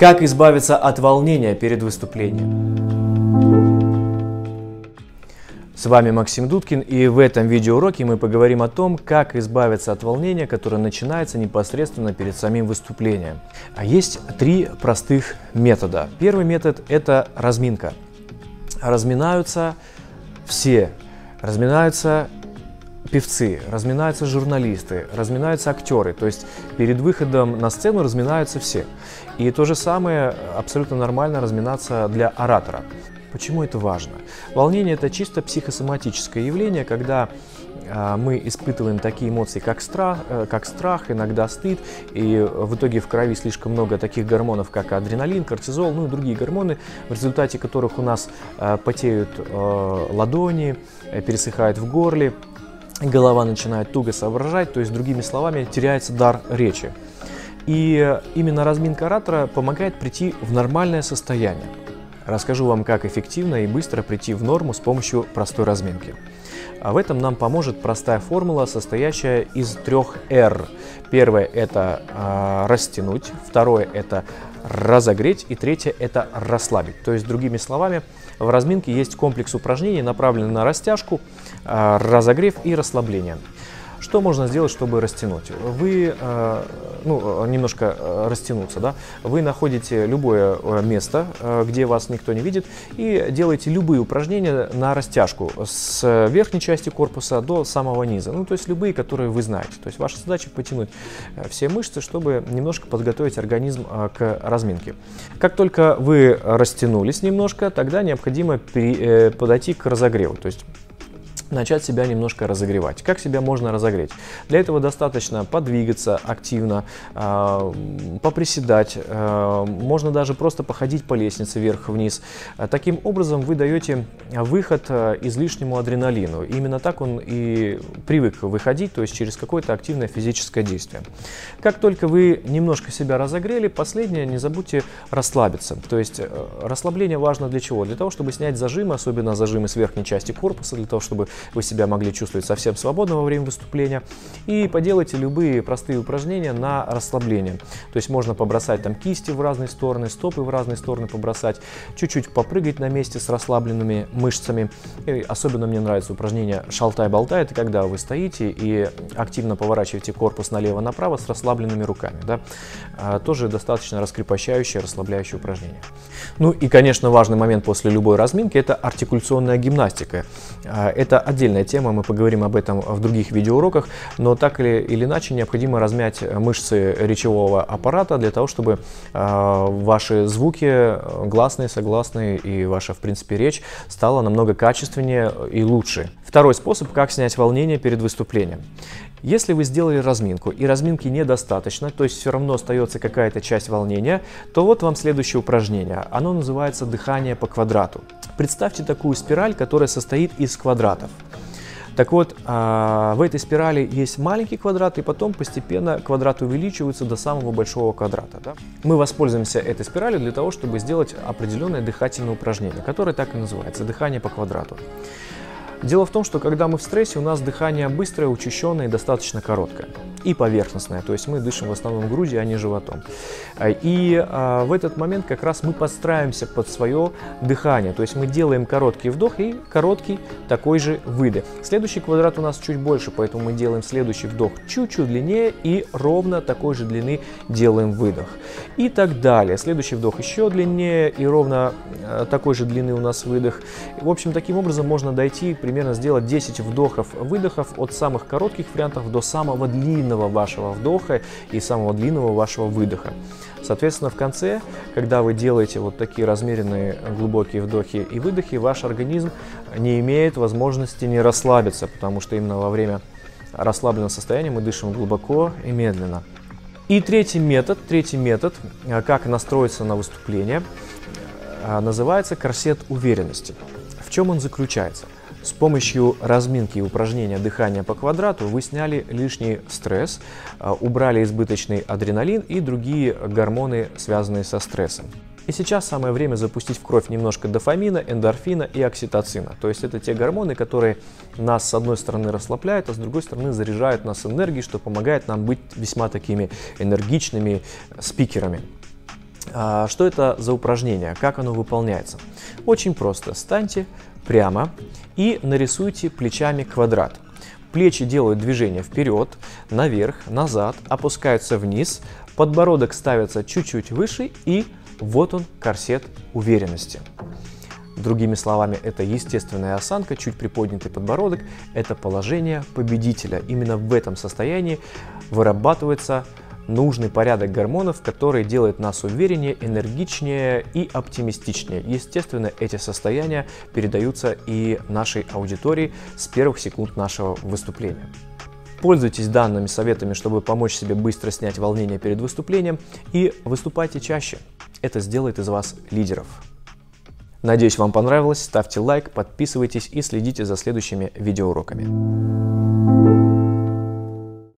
Как избавиться от волнения перед выступлением? С вами Максим Дудкин и в этом видеоуроке мы поговорим о том, как избавиться от волнения, которое начинается непосредственно перед самим выступлением. А есть три простых метода. Первый метод – это разминка. Разминаются все. Разминаются певцы, разминаются журналисты, разминаются актеры. То есть перед выходом на сцену разминаются все. И то же самое абсолютно нормально разминаться для оратора. Почему это важно? Волнение – это чисто психосоматическое явление, когда а, мы испытываем такие эмоции, как страх, э, как страх, иногда стыд, и в итоге в крови слишком много таких гормонов, как адреналин, кортизол, ну и другие гормоны, в результате которых у нас э, потеют э, ладони, пересыхает в горле, голова начинает туго соображать, то есть, другими словами, теряется дар речи. И именно разминка оратора помогает прийти в нормальное состояние. Расскажу вам, как эффективно и быстро прийти в норму с помощью простой разминки. А в этом нам поможет простая формула, состоящая из трех R. Первое – это э, растянуть, второе – это разогреть и третье – это расслабить. То есть, другими словами, в разминке есть комплекс упражнений, направленный на растяжку, э, разогрев и расслабление. Что можно сделать, чтобы растянуть? Вы, э, ну, немножко э, растянуться, да? Вы находите любое э, место, где вас никто не видит, и делаете любые упражнения на растяжку с верхней части корпуса до самого низа. Ну, то есть любые, которые вы знаете. То есть ваша задача потянуть все мышцы, чтобы немножко подготовить организм к разминке. Как только вы растянулись немножко, тогда необходимо подойти к разогреву. То есть начать себя немножко разогревать. Как себя можно разогреть? Для этого достаточно подвигаться активно, э, поприседать, э, можно даже просто походить по лестнице вверх-вниз. Таким образом вы даете выход излишнему адреналину. Именно так он и привык выходить, то есть через какое-то активное физическое действие. Как только вы немножко себя разогрели, последнее не забудьте расслабиться. То есть э, расслабление важно для чего? Для того, чтобы снять зажимы, особенно зажимы с верхней части корпуса, для того, чтобы вы себя могли чувствовать совсем свободно во время выступления. И поделайте любые простые упражнения на расслабление. То есть можно побросать там кисти в разные стороны, стопы в разные стороны побросать, чуть-чуть попрыгать на месте с расслабленными мышцами. И особенно мне нравится упражнение шалтай-болтай, это когда вы стоите и активно поворачиваете корпус налево-направо с расслабленными руками. Да? А, тоже достаточно раскрепощающее, расслабляющее упражнение. Ну и, конечно, важный момент после любой разминки – это артикуляционная гимнастика. А, это отдельная тема, мы поговорим об этом в других видеоуроках, но так или, или иначе необходимо размять мышцы речевого аппарата для того, чтобы э, ваши звуки, гласные, согласные и ваша, в принципе, речь стала намного качественнее и лучше. Второй способ, как снять волнение перед выступлением. Если вы сделали разминку и разминки недостаточно, то есть все равно остается какая-то часть волнения, то вот вам следующее упражнение. Оно называется дыхание по квадрату. Представьте такую спираль, которая состоит из квадратов. Так вот, а, в этой спирали есть маленький квадрат, и потом постепенно квадраты увеличиваются до самого большого квадрата. Да? Мы воспользуемся этой спиралью для того, чтобы сделать определенное дыхательное упражнение, которое так и называется – дыхание по квадрату. Дело в том, что когда мы в стрессе, у нас дыхание быстрое, учащенное и достаточно короткое. И поверхностное, то есть мы дышим в основном грудью, а не животом. А, и а, в этот момент как раз мы подстраиваемся под свое дыхание, то есть мы делаем короткий вдох и короткий такой же выдох. Следующий квадрат у нас чуть больше, поэтому мы делаем следующий вдох чуть-чуть длиннее и ровно такой же длины делаем выдох. И так далее. Следующий вдох еще длиннее и ровно а, такой же длины у нас выдох. В общем, таким образом можно дойти при примерно сделать 10 вдохов-выдохов от самых коротких вариантов до самого длинного вашего вдоха и самого длинного вашего выдоха. Соответственно, в конце, когда вы делаете вот такие размеренные глубокие вдохи и выдохи, ваш организм не имеет возможности не расслабиться, потому что именно во время расслабленного состояния мы дышим глубоко и медленно. И третий метод, третий метод, э, как настроиться на выступление, э, называется корсет уверенности. В чем он заключается? С помощью разминки и упражнения дыхания по квадрату вы сняли лишний стресс, а, убрали избыточный адреналин и другие гормоны, связанные со стрессом. И сейчас самое время запустить в кровь немножко дофамина, эндорфина и окситоцина. То есть это те гормоны, которые нас с одной стороны расслабляют, а с другой стороны заряжают нас энергией, что помогает нам быть весьма такими энергичными спикерами. А, что это за упражнение? Как оно выполняется? Очень просто. Станьте прямо и нарисуйте плечами квадрат. Плечи делают движение вперед, наверх, назад, опускаются вниз, подбородок ставится чуть-чуть выше и вот он корсет уверенности. Другими словами, это естественная осанка, чуть приподнятый подбородок, это положение победителя. Именно в этом состоянии вырабатывается нужный порядок гормонов, который делает нас увереннее, энергичнее и оптимистичнее. Естественно, эти состояния передаются и нашей аудитории с первых секунд нашего выступления. Пользуйтесь данными советами, чтобы помочь себе быстро снять волнение перед выступлением и выступайте чаще. Это сделает из вас лидеров. Надеюсь, вам понравилось. Ставьте лайк, подписывайтесь и следите за следующими видеоуроками.